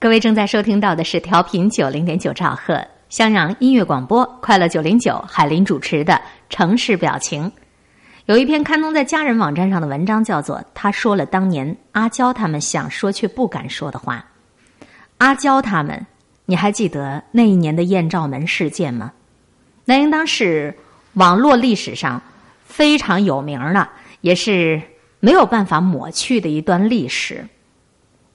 各位正在收听到的是调频九零点九兆赫襄阳音乐广播，快乐九零九海林主持的城市表情。有一篇刊登在家人网站上的文章，叫做《他说了当年阿娇他们想说却不敢说的话》。阿娇他们，你还记得那一年的艳照门事件吗？那应当是网络历史上非常有名的，也是没有办法抹去的一段历史。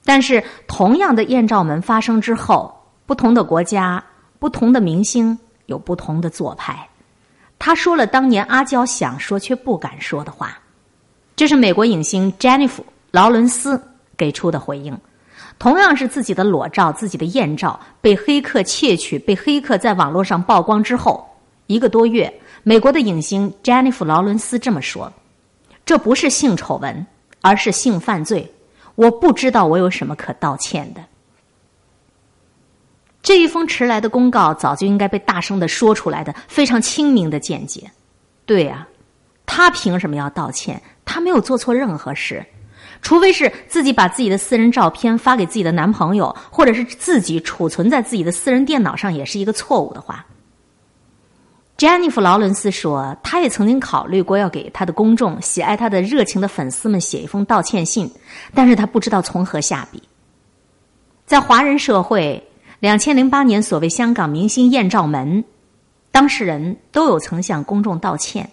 但是，同样的艳照门发生之后，不同的国家、不同的明星有不同的做派。他说了当年阿娇想说却不敢说的话，这是美国影星詹妮弗·劳伦斯给出的回应。同样是自己的裸照、自己的艳照被黑客窃取、被黑客在网络上曝光之后，一个多月，美国的影星詹妮弗·劳伦斯这么说：“这不是性丑闻，而是性犯罪。”我不知道我有什么可道歉的。这一封迟来的公告早就应该被大声的说出来的，非常清明的见解。对呀，他凭什么要道歉？他没有做错任何事，除非是自己把自己的私人照片发给自己的男朋友，或者是自己储存在自己的私人电脑上，也是一个错误的话。詹妮弗·劳伦斯说，他也曾经考虑过要给他的公众、喜爱他的热情的粉丝们写一封道歉信，但是他不知道从何下笔。在华人社会，两千零八年所谓香港明星艳照门，当事人都有曾向公众道歉。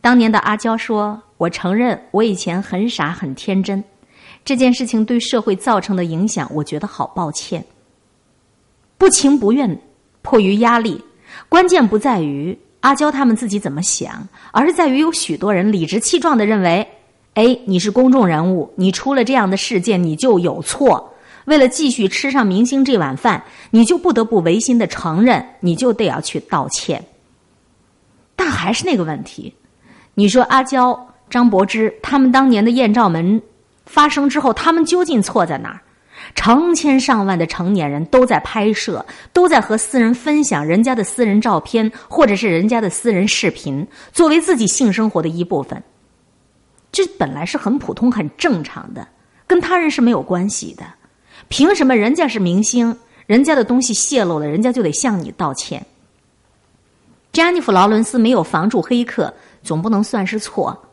当年的阿娇说：“我承认我以前很傻很天真，这件事情对社会造成的影响，我觉得好抱歉。不情不愿，迫于压力。”关键不在于阿娇他们自己怎么想，而是在于有许多人理直气壮的认为：“哎，你是公众人物，你出了这样的事件，你就有错。为了继续吃上明星这碗饭，你就不得不违心的承认，你就得要去道歉。”但还是那个问题，你说阿娇、张柏芝他们当年的艳照门发生之后，他们究竟错在哪儿？成千上万的成年人都在拍摄，都在和私人分享人家的私人照片，或者是人家的私人视频，作为自己性生活的一部分。这本来是很普通、很正常的，跟他人是没有关系的。凭什么人家是明星，人家的东西泄露了，人家就得向你道歉？詹妮弗·劳伦斯没有防住黑客，总不能算是错。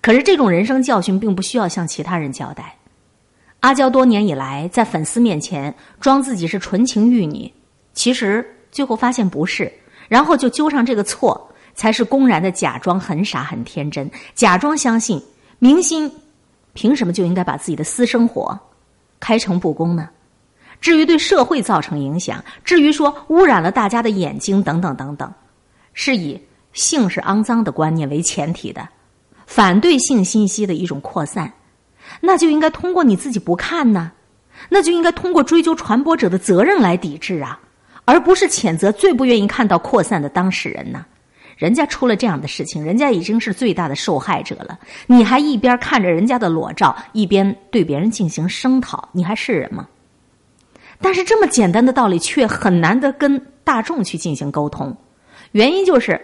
可是这种人生教训，并不需要向其他人交代。阿娇多年以来在粉丝面前装自己是纯情玉女，其实最后发现不是，然后就揪上这个错，才是公然的假装很傻很天真，假装相信明星凭什么就应该把自己的私生活开诚布公呢？至于对社会造成影响，至于说污染了大家的眼睛等等等等，是以性是肮脏的观念为前提的，反对性信息的一种扩散。那就应该通过你自己不看呢，那就应该通过追究传播者的责任来抵制啊，而不是谴责最不愿意看到扩散的当事人呢。人家出了这样的事情，人家已经是最大的受害者了，你还一边看着人家的裸照，一边对别人进行声讨，你还是人吗？但是这么简单的道理却很难的跟大众去进行沟通，原因就是。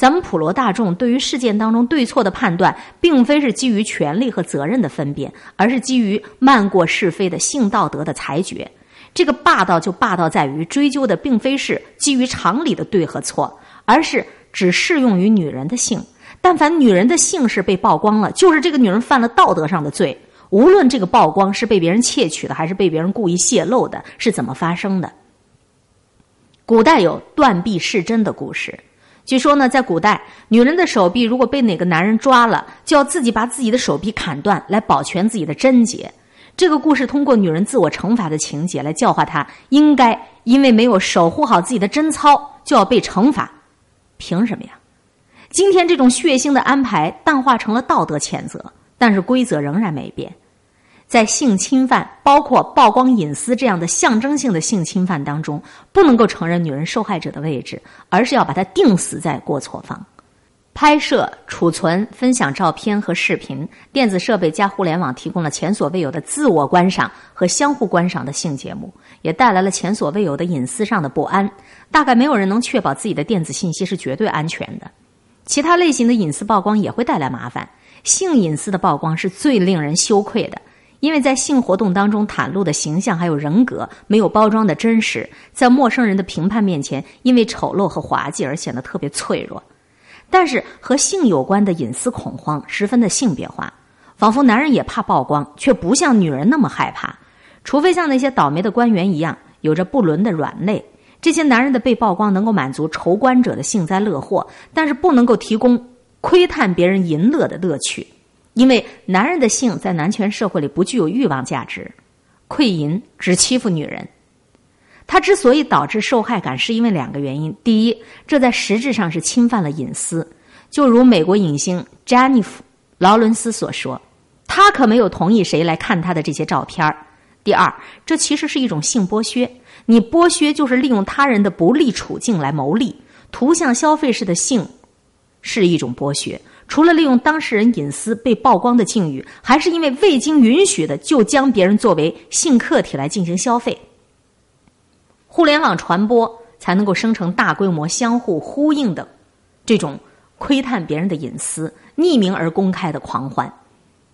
咱们普罗大众对于事件当中对错的判断，并非是基于权利和责任的分辨，而是基于漫过是非的性道德的裁决。这个霸道就霸道在于追究的并非是基于常理的对和错，而是只适用于女人的性。但凡女人的性是被曝光了，就是这个女人犯了道德上的罪。无论这个曝光是被别人窃取的，还是被别人故意泄露的，是怎么发生的？古代有断臂弑真的故事。据说呢，在古代，女人的手臂如果被哪个男人抓了，就要自己把自己的手臂砍断，来保全自己的贞洁。这个故事通过女人自我惩罚的情节来教化她，应该因为没有守护好自己的贞操，就要被惩罚。凭什么呀？今天这种血腥的安排淡化成了道德谴责，但是规则仍然没变。在性侵犯，包括曝光隐私这样的象征性的性侵犯当中，不能够承认女人受害者的位置，而是要把她定死在过错方。拍摄、储存、分享照片和视频，电子设备加互联网提供了前所未有的自我观赏和相互观赏的性节目，也带来了前所未有的隐私上的不安。大概没有人能确保自己的电子信息是绝对安全的。其他类型的隐私曝光也会带来麻烦，性隐私的曝光是最令人羞愧的。因为在性活动当中袒露的形象还有人格没有包装的真实，在陌生人的评判面前，因为丑陋和滑稽而显得特别脆弱。但是和性有关的隐私恐慌十分的性别化，仿佛男人也怕曝光，却不像女人那么害怕。除非像那些倒霉的官员一样，有着不伦的软肋，这些男人的被曝光能够满足仇官者的幸灾乐祸，但是不能够提供窥探别人淫乐的乐趣。因为男人的性在男权社会里不具有欲望价值，窥淫只欺负女人。他之所以导致受害感，是因为两个原因：第一，这在实质上是侵犯了隐私，就如美国影星詹妮弗·劳伦斯所说，他可没有同意谁来看他的这些照片；第二，这其实是一种性剥削，你剥削就是利用他人的不利处境来牟利，图像消费式的性是一种剥削。除了利用当事人隐私被曝光的境遇，还是因为未经允许的就将别人作为性客体来进行消费。互联网传播才能够生成大规模相互呼应的这种窥探别人的隐私、匿名而公开的狂欢。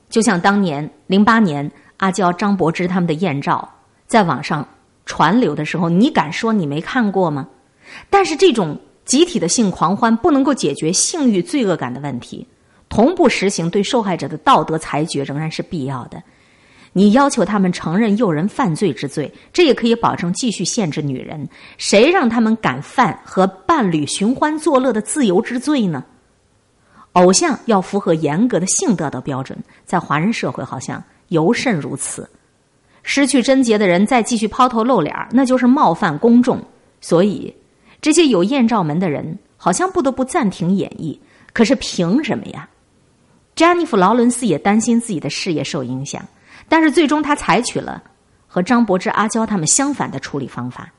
就像当年零八年阿娇、张柏芝他们的艳照在网上传流的时候，你敢说你没看过吗？但是这种。集体的性狂欢不能够解决性欲罪恶感的问题，同步实行对受害者的道德裁决仍然是必要的。你要求他们承认诱人犯罪之罪，这也可以保证继续限制女人。谁让他们敢犯和伴侣寻欢作乐的自由之罪呢？偶像要符合严格的性道德标准，在华人社会好像尤甚如此。失去贞洁的人再继续抛头露脸，那就是冒犯公众。所以。这些有艳照门的人好像不得不暂停演绎，可是凭什么呀？詹妮弗·劳伦斯也担心自己的事业受影响，但是最终他采取了和张柏芝、阿娇他们相反的处理方法。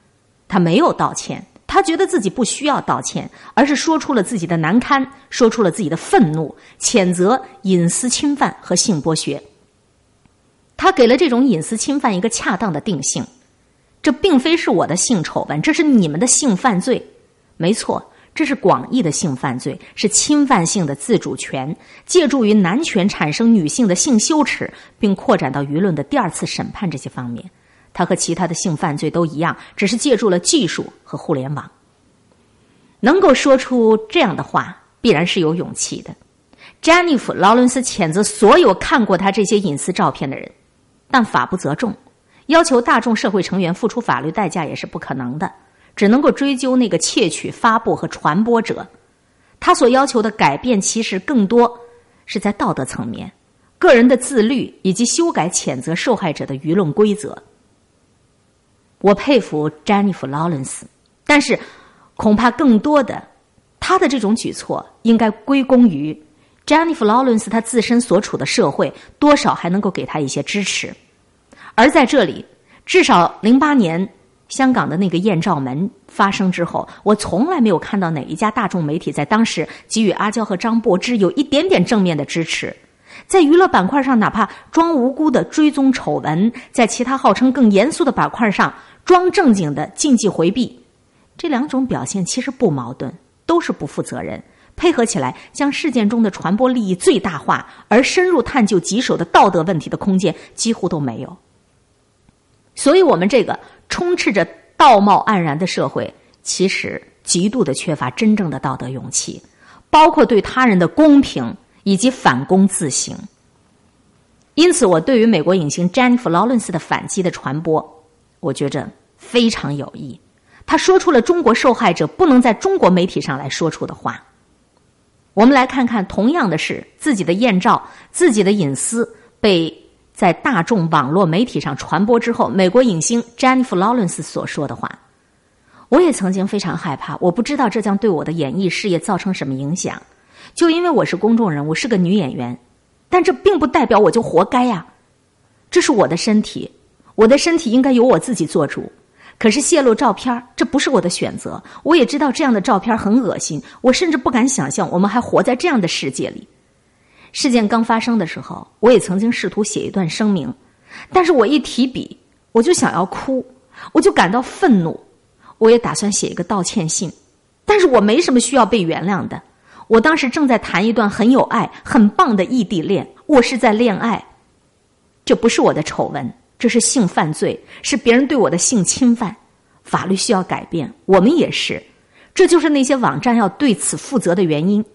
他没有道歉，他觉得自己不需要道歉，而是说出了自己的难堪，说出了自己的愤怒，谴责隐私侵犯和性剥削。他给了这种隐私侵犯一个恰当的定性。这并非是我的性丑闻，这是你们的性犯罪。没错，这是广义的性犯罪，是侵犯性的自主权，借助于男权产生女性的性羞耻，并扩展到舆论的第二次审判这些方面。它和其他的性犯罪都一样，只是借助了技术和互联网。能够说出这样的话，必然是有勇气的。詹妮弗·劳伦斯谴责所有看过他这些隐私照片的人，但法不责众。要求大众社会成员付出法律代价也是不可能的，只能够追究那个窃取、发布和传播者。他所要求的改变，其实更多是在道德层面、个人的自律以及修改谴责受害者的舆论规则。我佩服詹妮弗·劳伦斯，但是恐怕更多的，他的这种举措应该归功于詹妮弗·劳伦斯他自身所处的社会，多少还能够给他一些支持。而在这里，至少零八年香港的那个艳照门发生之后，我从来没有看到哪一家大众媒体在当时给予阿娇和张柏芝有一点点正面的支持。在娱乐板块上，哪怕装无辜的追踪丑闻；在其他号称更严肃的板块上，装正经的禁忌回避。这两种表现其实不矛盾，都是不负责任。配合起来，将事件中的传播利益最大化，而深入探究棘手的道德问题的空间几乎都没有。所以，我们这个充斥着道貌岸然的社会，其实极度的缺乏真正的道德勇气，包括对他人的公平以及反躬自省。因此，我对于美国影星詹妮弗·劳伦斯的反击的传播，我觉着非常有益。他说出了中国受害者不能在中国媒体上来说出的话。我们来看看，同样的是自己的艳照、自己的隐私被。在大众网络媒体上传播之后，美国影星詹妮弗·劳伦斯所说的话，我也曾经非常害怕。我不知道这将对我的演艺事业造成什么影响，就因为我是公众人物，是个女演员。但这并不代表我就活该呀。这是我的身体，我的身体应该由我自己做主。可是泄露照片，这不是我的选择。我也知道这样的照片很恶心，我甚至不敢想象我们还活在这样的世界里。事件刚发生的时候，我也曾经试图写一段声明，但是我一提笔，我就想要哭，我就感到愤怒。我也打算写一个道歉信，但是我没什么需要被原谅的。我当时正在谈一段很有爱、很棒的异地恋，我是在恋爱。这不是我的丑闻，这是性犯罪，是别人对我的性侵犯。法律需要改变，我们也是。这就是那些网站要对此负责的原因。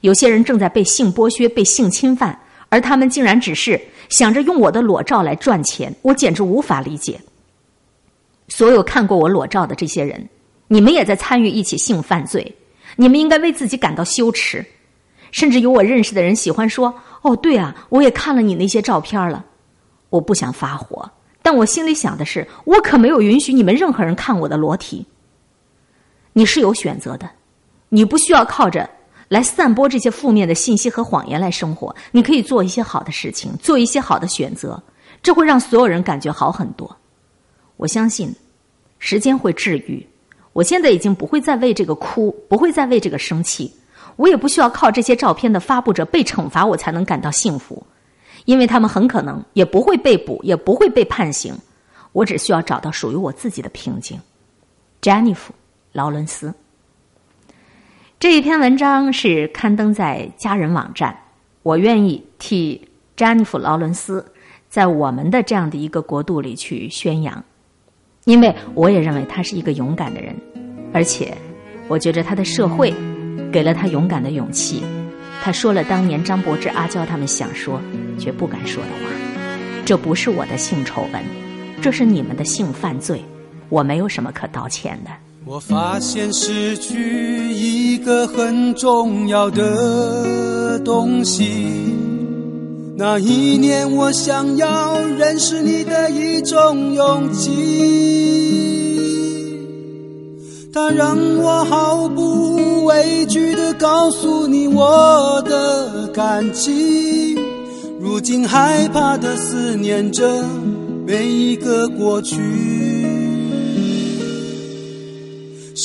有些人正在被性剥削、被性侵犯，而他们竟然只是想着用我的裸照来赚钱，我简直无法理解。所有看过我裸照的这些人，你们也在参与一起性犯罪，你们应该为自己感到羞耻。甚至有我认识的人喜欢说：“哦，对啊，我也看了你那些照片了。”我不想发火，但我心里想的是，我可没有允许你们任何人看我的裸体。你是有选择的，你不需要靠着来散播这些负面的信息和谎言来生活。你可以做一些好的事情，做一些好的选择，这会让所有人感觉好很多。我相信，时间会治愈。我现在已经不会再为这个哭，不会再为这个生气。我也不需要靠这些照片的发布者被惩罚，我才能感到幸福。因为他们很可能也不会被捕，也不会被判刑。我只需要找到属于我自己的平静。Jennifer 劳伦斯这一篇文章是刊登在家人网站。我愿意替詹妮弗劳伦斯在我们的这样的一个国度里去宣扬，因为我也认为他是一个勇敢的人，而且我觉着他的社会给了他勇敢的勇气。他说了当年张柏芝、阿娇他们想说却不敢说的话。这不是我的性丑闻，这是你们的性犯罪，我没有什么可道歉的。我发现失去一个很重要的东西。那一年，我想要认识你的一种勇气。它让我毫不畏惧地告诉你我的感情，如今害怕地思念着每一个过去。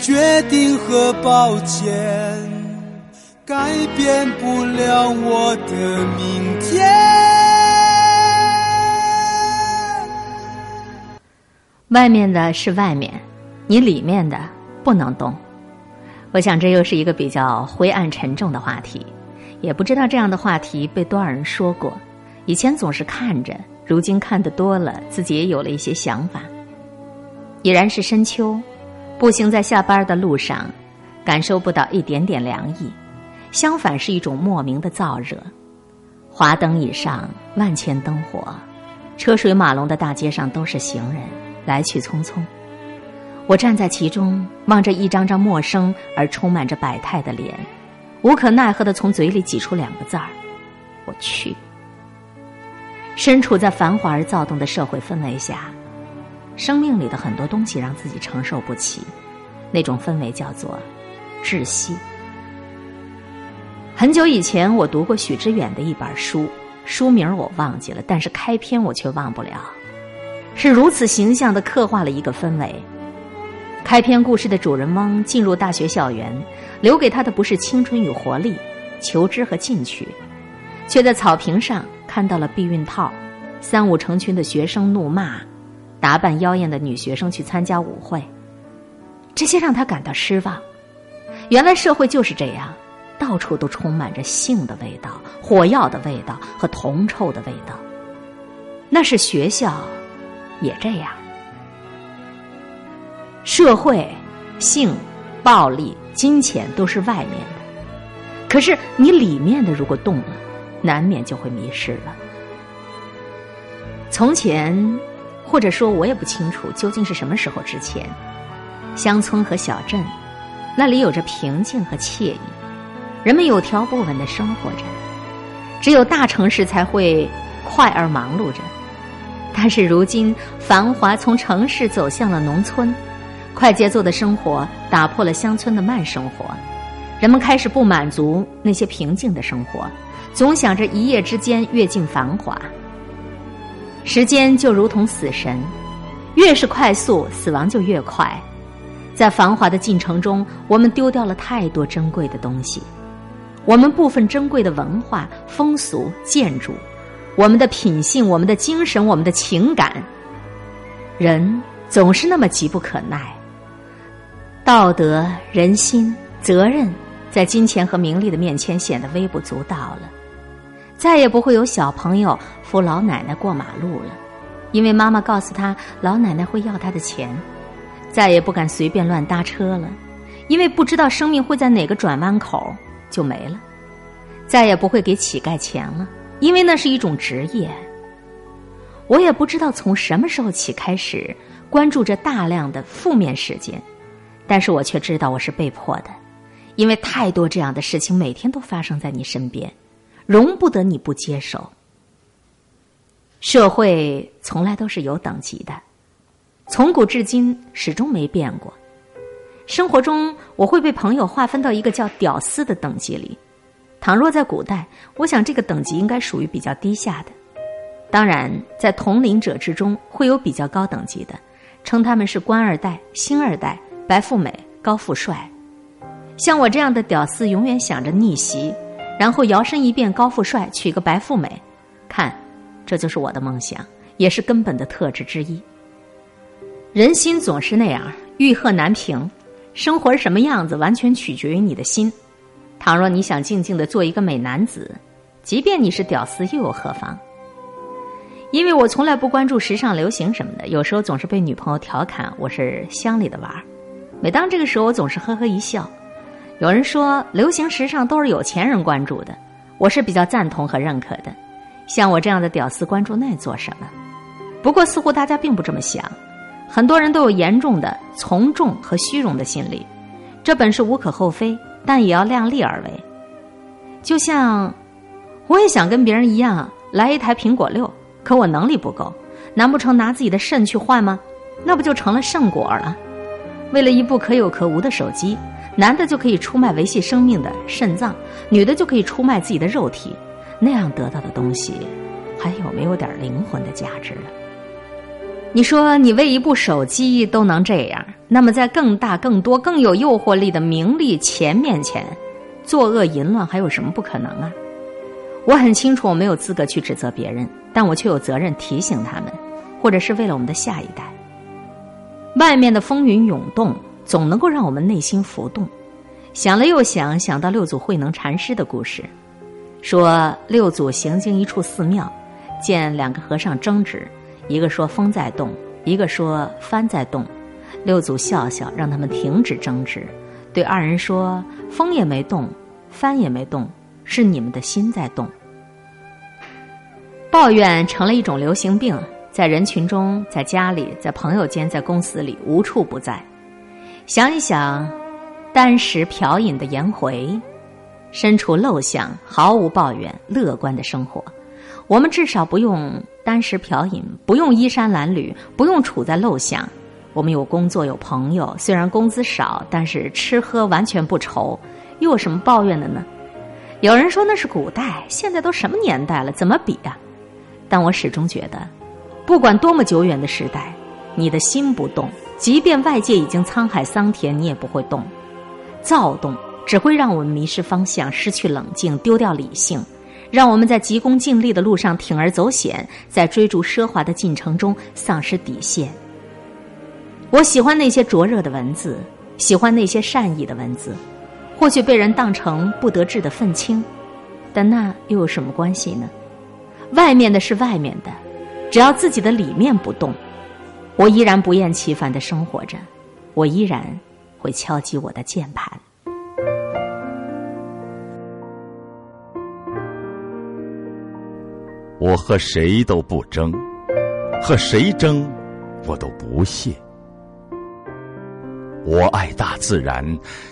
决定和抱歉改变不了我的明天。外面的是外面，你里面的不能动。我想这又是一个比较灰暗沉重的话题，也不知道这样的话题被多少人说过。以前总是看着，如今看得多了，自己也有了一些想法。已然是深秋，步行在下班的路上，感受不到一点点凉意，相反是一种莫名的燥热。华灯以上，万千灯火，车水马龙的大街上都是行人。来去匆匆，我站在其中，望着一张张陌生而充满着百态的脸，无可奈何的从嘴里挤出两个字儿：“我去。”身处在繁华而躁动的社会氛围下，生命里的很多东西让自己承受不起，那种氛围叫做窒息。很久以前，我读过许知远的一本书，书名我忘记了，但是开篇我却忘不了。是如此形象的刻画了一个氛围。开篇故事的主人翁进入大学校园，留给他的不是青春与活力、求知和进取，却在草坪上看到了避孕套，三五成群的学生怒骂，打扮妖艳的女学生去参加舞会，这些让他感到失望。原来社会就是这样，到处都充满着性的味道、火药的味道和铜臭的味道。那是学校。也这样，社会、性、暴力、金钱都是外面的，可是你里面的如果动了，难免就会迷失了。从前，或者说我也不清楚究竟是什么时候之前，乡村和小镇那里有着平静和惬意，人们有条不紊的生活着，只有大城市才会快而忙碌着。但是如今，繁华从城市走向了农村，快节奏的生活打破了乡村的慢生活，人们开始不满足那些平静的生活，总想着一夜之间跃进繁华。时间就如同死神，越是快速，死亡就越快。在繁华的进程中，我们丢掉了太多珍贵的东西，我们部分珍贵的文化、风俗、建筑。我们的品性，我们的精神，我们的情感，人总是那么急不可耐。道德、人心、责任，在金钱和名利的面前显得微不足道了。再也不会有小朋友扶老奶奶过马路了，因为妈妈告诉他老奶奶会要他的钱。再也不敢随便乱搭车了，因为不知道生命会在哪个转弯口就没了。再也不会给乞丐钱了。因为那是一种职业，我也不知道从什么时候起开始关注着大量的负面事件，但是我却知道我是被迫的，因为太多这样的事情每天都发生在你身边，容不得你不接受。社会从来都是有等级的，从古至今始终没变过。生活中我会被朋友划分到一个叫“屌丝”的等级里。倘若在古代，我想这个等级应该属于比较低下的。当然，在同龄者之中会有比较高等级的，称他们是官二代、星二代、白富美、高富帅。像我这样的屌丝，永远想着逆袭，然后摇身一变高富帅，娶个白富美。看，这就是我的梦想，也是根本的特质之一。人心总是那样，欲壑难平。生活是什么样子，完全取决于你的心。倘若你想静静的做一个美男子，即便你是屌丝又有何妨？因为我从来不关注时尚流行什么的，有时候总是被女朋友调侃我是乡里的娃儿。每当这个时候，我总是呵呵一笑。有人说流行时尚都是有钱人关注的，我是比较赞同和认可的。像我这样的屌丝关注那做什么？不过似乎大家并不这么想，很多人都有严重的从众和虚荣的心理，这本是无可厚非。但也要量力而为，就像我也想跟别人一样来一台苹果六，可我能力不够，难不成拿自己的肾去换吗？那不就成了圣果了？为了一部可有可无的手机，男的就可以出卖维系生命的肾脏，女的就可以出卖自己的肉体，那样得到的东西，还有没有点灵魂的价值了？你说你为一部手机都能这样，那么在更大、更多、更有诱惑力的名利钱面前，作恶淫乱还有什么不可能啊？我很清楚，我没有资格去指责别人，但我却有责任提醒他们，或者是为了我们的下一代。外面的风云涌动，总能够让我们内心浮动。想了又想，想到六祖慧能禅师的故事，说六祖行经一处寺庙，见两个和尚争执，一个说风在动，一个说幡在动。六祖笑笑，让他们停止争执，对二人说：“风也没动，幡也没动。”是你们的心在动，抱怨成了一种流行病，在人群中，在家里，在朋友间，在公司里，无处不在。想一想，单食嫖饮的颜回，身处陋巷，毫无抱怨，乐观的生活。我们至少不用单食嫖饮，不用衣衫褴褛，不用处在陋巷。我们有工作，有朋友，虽然工资少，但是吃喝完全不愁，又有什么抱怨的呢？有人说那是古代，现在都什么年代了，怎么比呀？但我始终觉得，不管多么久远的时代，你的心不动，即便外界已经沧海桑田，你也不会动。躁动只会让我们迷失方向，失去冷静，丢掉理性，让我们在急功近利的路上铤而走险，在追逐奢华的进程中丧失底线。我喜欢那些灼热的文字，喜欢那些善意的文字。或许被人当成不得志的愤青，但那又有什么关系呢？外面的是外面的，只要自己的里面不动，我依然不厌其烦的生活着，我依然会敲击我的键盘。我和谁都不争，和谁争，我都不屑。我爱大自然，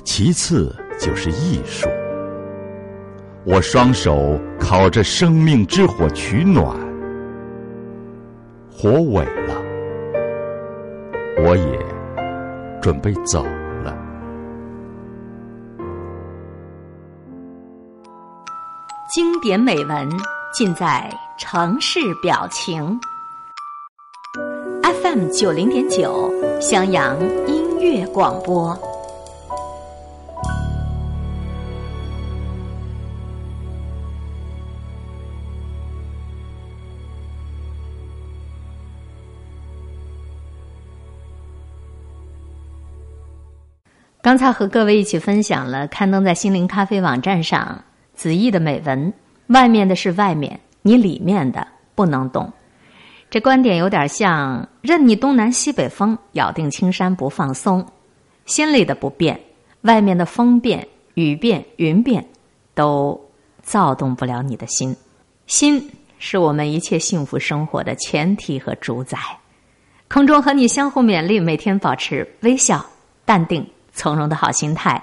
其次。就是艺术。我双手烤着生命之火取暖，火萎，我也准备走了。经典美文尽在城市表情。FM 九零点九，襄阳音乐广播。刚才和各位一起分享了刊登在心灵咖啡网站上子毅的美文。外面的是外面，你里面的不能动。这观点有点像任你东南西北风，咬定青山不放松。心里的不变，外面的风变、雨变、云变，都躁动不了你的心。心是我们一切幸福生活的前提和主宰。空中和你相互勉励，每天保持微笑、淡定。从容的好心态，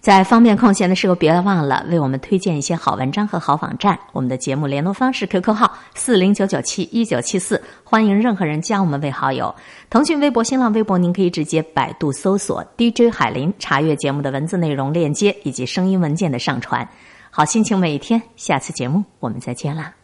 在方便空闲的时候，别忘了为我们推荐一些好文章和好网站。我们的节目联络方式：QQ 号四零九九七一九七四，欢迎任何人加我们为好友。腾讯微博、新浪微博，您可以直接百度搜索 DJ 海林，查阅节目的文字内容、链接以及声音文件的上传。好心情每一天，下次节目我们再见啦。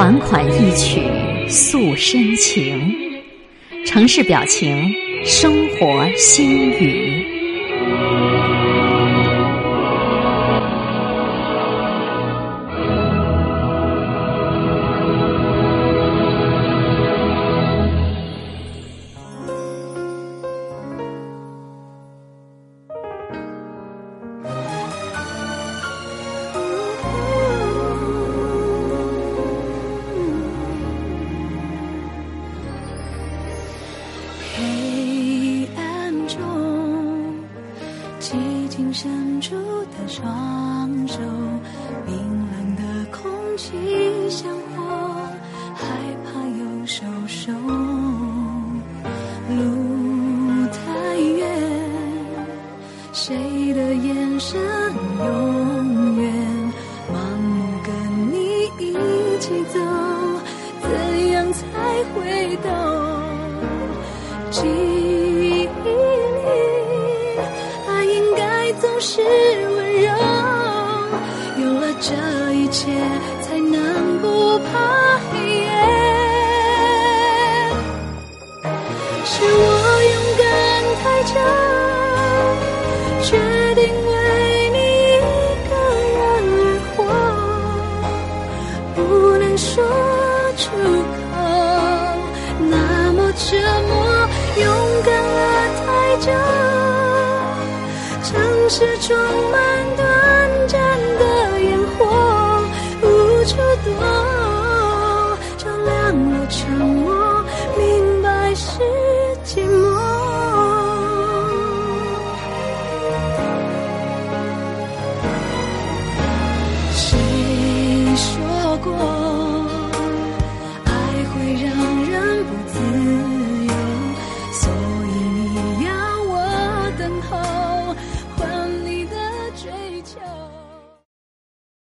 款款一曲诉深情，城市表情，生活心语。黑暗中寂静伸出的双手冰冷的空气像